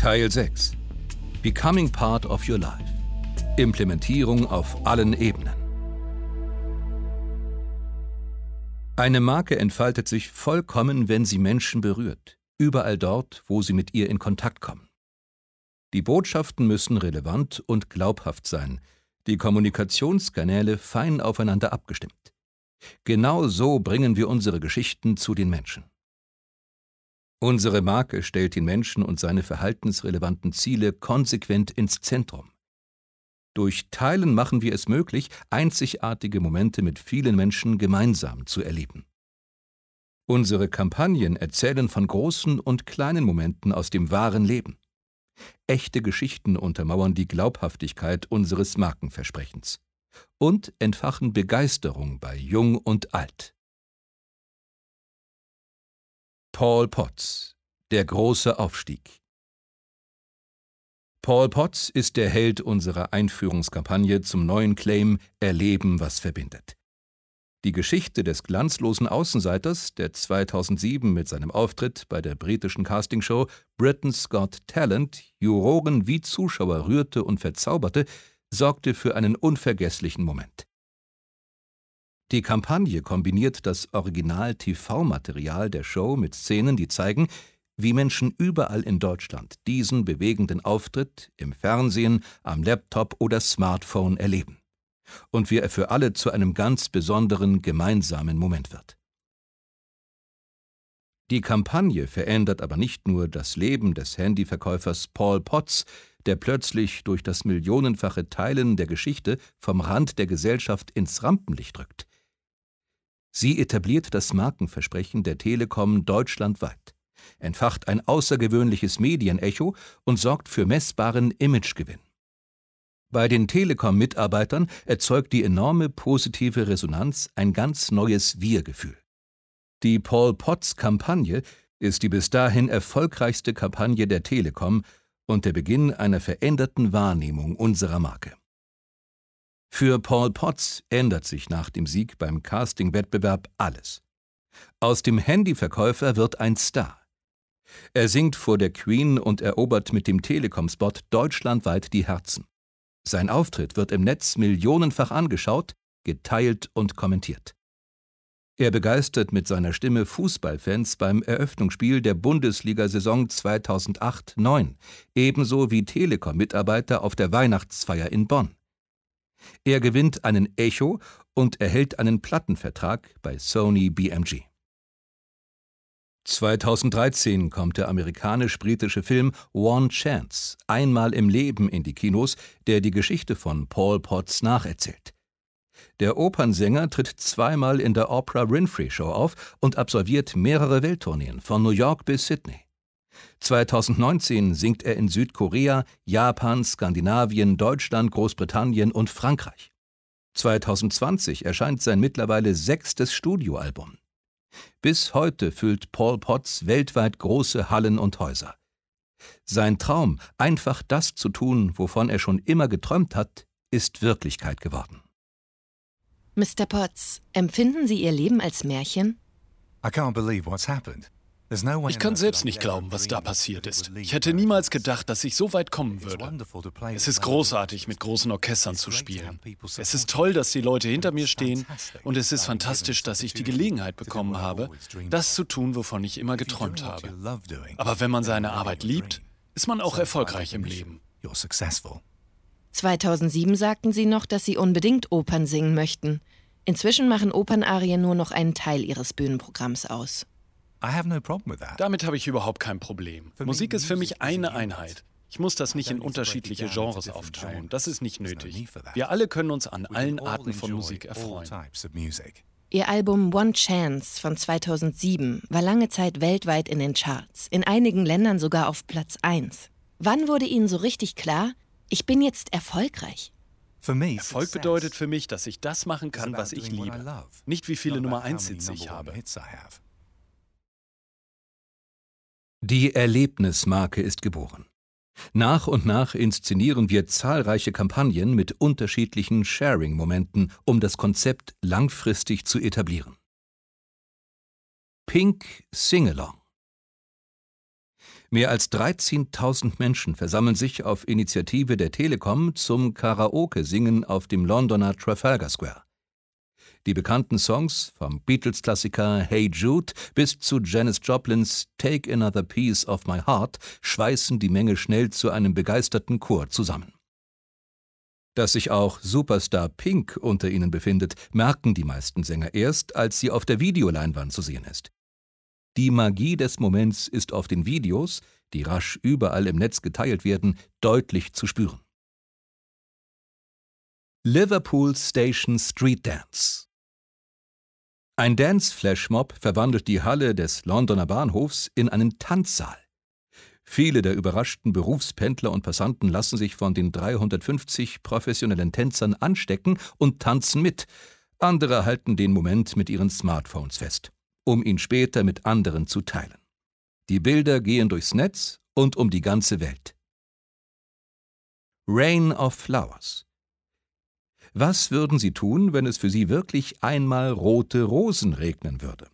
Teil 6 Becoming Part of Your Life Implementierung auf allen Ebenen Eine Marke entfaltet sich vollkommen, wenn sie Menschen berührt, überall dort, wo sie mit ihr in Kontakt kommen. Die Botschaften müssen relevant und glaubhaft sein, die Kommunikationskanäle fein aufeinander abgestimmt. Genau so bringen wir unsere Geschichten zu den Menschen. Unsere Marke stellt den Menschen und seine verhaltensrelevanten Ziele konsequent ins Zentrum. Durch Teilen machen wir es möglich, einzigartige Momente mit vielen Menschen gemeinsam zu erleben. Unsere Kampagnen erzählen von großen und kleinen Momenten aus dem wahren Leben. Echte Geschichten untermauern die Glaubhaftigkeit unseres Markenversprechens und entfachen Begeisterung bei Jung und Alt. Paul Potts Der große Aufstieg Paul Potts ist der Held unserer Einführungskampagne zum neuen Claim Erleben, was verbindet. Die Geschichte des glanzlosen Außenseiters, der 2007 mit seinem Auftritt bei der britischen Castingshow Britain's Got Talent Juroren wie Zuschauer rührte und verzauberte, sorgte für einen unvergesslichen Moment. Die Kampagne kombiniert das Original-TV-Material der Show mit Szenen, die zeigen, wie Menschen überall in Deutschland diesen bewegenden Auftritt im Fernsehen, am Laptop oder Smartphone erleben. Und wie er für alle zu einem ganz besonderen gemeinsamen Moment wird. Die Kampagne verändert aber nicht nur das Leben des Handyverkäufers Paul Potts, der plötzlich durch das millionenfache Teilen der Geschichte vom Rand der Gesellschaft ins Rampenlicht rückt. Sie etabliert das Markenversprechen der Telekom deutschlandweit entfacht ein außergewöhnliches Medienecho und sorgt für messbaren Imagegewinn. Bei den Telekom-Mitarbeitern erzeugt die enorme positive Resonanz ein ganz neues Wir-Gefühl. Die Paul Potts-Kampagne ist die bis dahin erfolgreichste Kampagne der Telekom und der Beginn einer veränderten Wahrnehmung unserer Marke. Für Paul Potts ändert sich nach dem Sieg beim Casting-Wettbewerb alles. Aus dem Handyverkäufer wird ein Star. Er singt vor der Queen und erobert mit dem Telekom-Spot deutschlandweit die Herzen. Sein Auftritt wird im Netz millionenfach angeschaut, geteilt und kommentiert. Er begeistert mit seiner Stimme Fußballfans beim Eröffnungsspiel der Bundesliga-Saison 2008-9, ebenso wie Telekom-Mitarbeiter auf der Weihnachtsfeier in Bonn. Er gewinnt einen Echo und erhält einen Plattenvertrag bei Sony BMG. 2013 kommt der amerikanisch-britische Film One Chance einmal im Leben in die Kinos, der die Geschichte von Paul Potts nacherzählt. Der Opernsänger tritt zweimal in der Oprah Winfrey Show auf und absolviert mehrere Welttourneen von New York bis Sydney. 2019 singt er in Südkorea, Japan, Skandinavien, Deutschland, Großbritannien und Frankreich. 2020 erscheint sein mittlerweile sechstes Studioalbum. Bis heute füllt Paul Potts weltweit große Hallen und Häuser. Sein Traum, einfach das zu tun, wovon er schon immer geträumt hat, ist Wirklichkeit geworden. Mr. Potts, empfinden Sie Ihr Leben als Märchen? I can't believe what's happened. Ich kann selbst nicht glauben, was da passiert ist. Ich hätte niemals gedacht, dass ich so weit kommen würde. Es ist großartig, mit großen Orchestern zu spielen. Es ist toll, dass die Leute hinter mir stehen und es ist fantastisch, dass ich die Gelegenheit bekommen habe, das zu tun, wovon ich immer geträumt habe. Aber wenn man seine Arbeit liebt, ist man auch erfolgreich im Leben. 2007 sagten Sie noch, dass Sie unbedingt Opern singen möchten. Inzwischen machen Opernarien nur noch einen Teil Ihres Bühnenprogramms aus. Damit habe ich überhaupt kein Problem. Musik ist für mich eine Einheit. Ich muss das nicht in unterschiedliche Genres aufteilen. Das ist nicht nötig. Wir alle können uns an allen Arten von Musik erfreuen. Ihr Album One Chance von 2007 war lange Zeit weltweit in den Charts, in einigen Ländern sogar auf Platz 1. Wann wurde Ihnen so richtig klar, ich bin jetzt erfolgreich? Erfolg bedeutet für mich, dass ich das machen kann, was ich liebe. Nicht wie viele Nummer 1 Hits ich habe. Die Erlebnismarke ist geboren. Nach und nach inszenieren wir zahlreiche Kampagnen mit unterschiedlichen Sharing-Momenten, um das Konzept langfristig zu etablieren. Pink Singalong Mehr als 13.000 Menschen versammeln sich auf Initiative der Telekom zum Karaoke-Singen auf dem Londoner Trafalgar Square. Die bekannten Songs vom Beatles-Klassiker Hey Jude bis zu Janis Joplins Take Another Piece of My Heart schweißen die Menge schnell zu einem begeisterten Chor zusammen. Dass sich auch Superstar Pink unter ihnen befindet, merken die meisten Sänger erst, als sie auf der Videoleinwand zu sehen ist. Die Magie des Moments ist auf den Videos, die rasch überall im Netz geteilt werden, deutlich zu spüren. Liverpool Station Street Dance Ein Dance-Flashmob verwandelt die Halle des Londoner Bahnhofs in einen Tanzsaal. Viele der überraschten Berufspendler und Passanten lassen sich von den 350 professionellen Tänzern anstecken und tanzen mit. Andere halten den Moment mit ihren Smartphones fest um ihn später mit anderen zu teilen. Die Bilder gehen durchs Netz und um die ganze Welt. Rain of Flowers Was würden Sie tun, wenn es für Sie wirklich einmal rote Rosen regnen würde?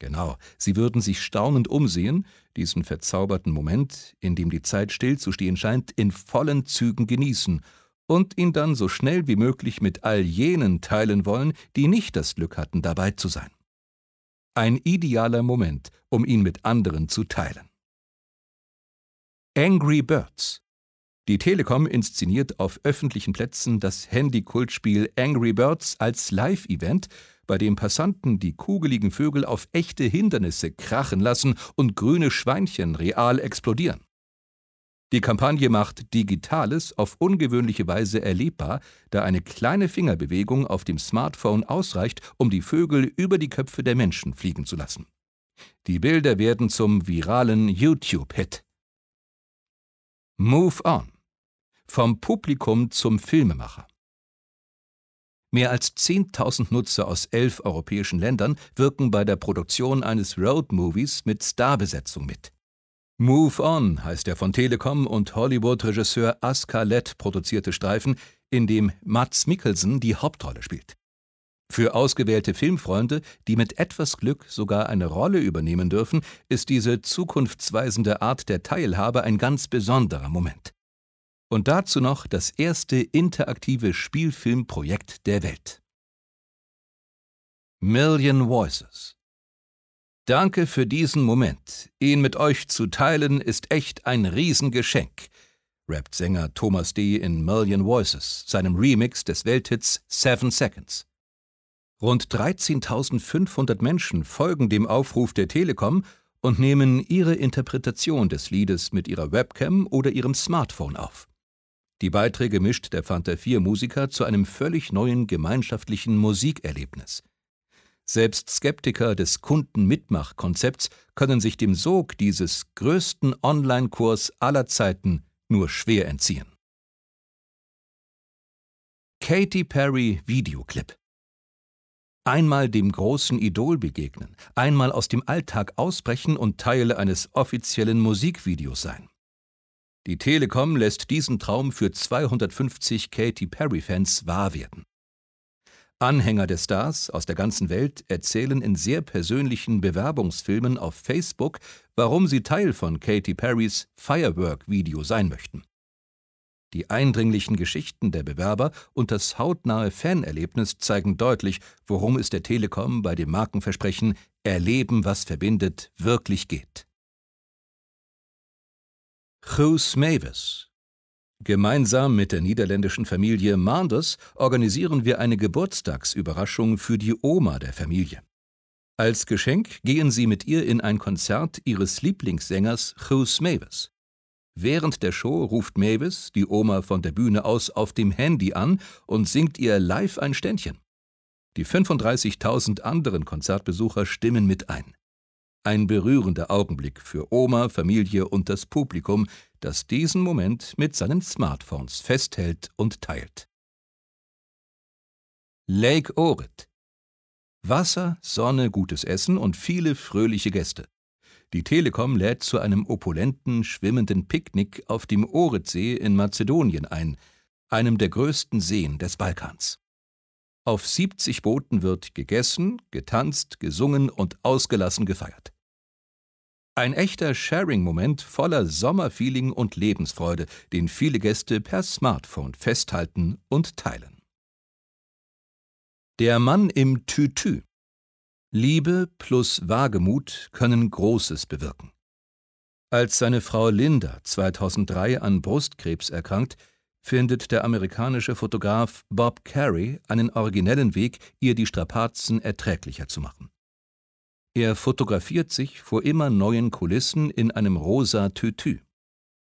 Genau, Sie würden sich staunend umsehen, diesen verzauberten Moment, in dem die Zeit stillzustehen scheint, in vollen Zügen genießen und ihn dann so schnell wie möglich mit all jenen teilen wollen, die nicht das Glück hatten, dabei zu sein. Ein idealer Moment, um ihn mit anderen zu teilen. Angry Birds Die Telekom inszeniert auf öffentlichen Plätzen das Handy-Kultspiel Angry Birds als Live-Event, bei dem Passanten die kugeligen Vögel auf echte Hindernisse krachen lassen und grüne Schweinchen real explodieren. Die Kampagne macht Digitales auf ungewöhnliche Weise erlebbar, da eine kleine Fingerbewegung auf dem Smartphone ausreicht, um die Vögel über die Köpfe der Menschen fliegen zu lassen. Die Bilder werden zum viralen YouTube-Hit. Move On. Vom Publikum zum Filmemacher. Mehr als 10.000 Nutzer aus elf europäischen Ländern wirken bei der Produktion eines Road-Movies mit Starbesetzung mit. Move On heißt der von Telekom und Hollywood-Regisseur Aska Lett produzierte Streifen, in dem Mats Mikkelsen die Hauptrolle spielt. Für ausgewählte Filmfreunde, die mit etwas Glück sogar eine Rolle übernehmen dürfen, ist diese zukunftsweisende Art der Teilhabe ein ganz besonderer Moment. Und dazu noch das erste interaktive Spielfilmprojekt der Welt. Million Voices Danke für diesen Moment. Ihn mit euch zu teilen ist echt ein Riesengeschenk, rappt Sänger Thomas D. in Million Voices, seinem Remix des Welthits Seven Seconds. Rund 13.500 Menschen folgen dem Aufruf der Telekom und nehmen ihre Interpretation des Liedes mit ihrer Webcam oder ihrem Smartphone auf. Die Beiträge mischt der Fanta 4 Musiker zu einem völlig neuen gemeinschaftlichen Musikerlebnis. Selbst Skeptiker des Kundenmitmachkonzepts können sich dem Sog dieses größten Online-Kurs aller Zeiten nur schwer entziehen. Katy Perry Videoclip Einmal dem großen Idol begegnen, einmal aus dem Alltag ausbrechen und Teil eines offiziellen Musikvideos sein. Die Telekom lässt diesen Traum für 250 Katy Perry-Fans wahr werden. Anhänger der Stars aus der ganzen Welt erzählen in sehr persönlichen Bewerbungsfilmen auf Facebook, warum sie Teil von Katy Perrys Firework-Video sein möchten. Die eindringlichen Geschichten der Bewerber und das hautnahe Fanerlebnis zeigen deutlich, worum es der Telekom bei dem Markenversprechen Erleben, was verbindet, wirklich geht. Guus Mavis Gemeinsam mit der niederländischen Familie Manders organisieren wir eine Geburtstagsüberraschung für die Oma der Familie. Als Geschenk gehen sie mit ihr in ein Konzert ihres Lieblingssängers Guus Mavis. Während der Show ruft Mavis die Oma von der Bühne aus auf dem Handy an und singt ihr live ein Ständchen. Die 35.000 anderen Konzertbesucher stimmen mit ein. Ein berührender Augenblick für Oma, Familie und das Publikum, das diesen Moment mit seinen Smartphones festhält und teilt. Lake Orit Wasser, Sonne, gutes Essen und viele fröhliche Gäste. Die Telekom lädt zu einem opulenten, schwimmenden Picknick auf dem Oritsee in Mazedonien ein, einem der größten Seen des Balkans. Auf 70 Booten wird gegessen, getanzt, gesungen und ausgelassen gefeiert. Ein echter Sharing-Moment voller Sommerfeeling und Lebensfreude, den viele Gäste per Smartphone festhalten und teilen. Der Mann im Tütü. Liebe plus Wagemut können Großes bewirken. Als seine Frau Linda 2003 an Brustkrebs erkrankt, findet der amerikanische Fotograf Bob Carey einen originellen Weg, ihr die Strapazen erträglicher zu machen. Er fotografiert sich vor immer neuen Kulissen in einem rosa Tütü.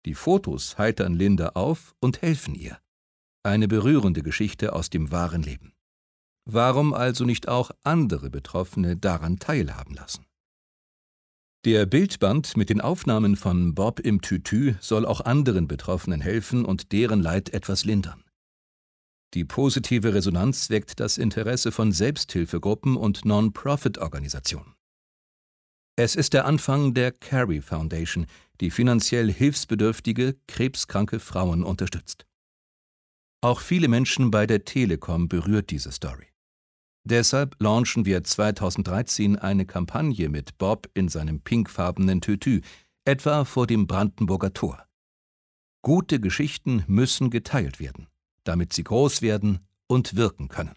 Die Fotos heitern Linda auf und helfen ihr. Eine berührende Geschichte aus dem wahren Leben. Warum also nicht auch andere Betroffene daran teilhaben lassen? Der Bildband mit den Aufnahmen von Bob im Tütü soll auch anderen Betroffenen helfen und deren Leid etwas lindern. Die positive Resonanz weckt das Interesse von Selbsthilfegruppen und Non-Profit-Organisationen. Es ist der Anfang der Carey Foundation, die finanziell hilfsbedürftige, krebskranke Frauen unterstützt. Auch viele Menschen bei der Telekom berührt diese Story. Deshalb launchen wir 2013 eine Kampagne mit Bob in seinem pinkfarbenen Tütü, etwa vor dem Brandenburger Tor. Gute Geschichten müssen geteilt werden, damit sie groß werden und wirken können.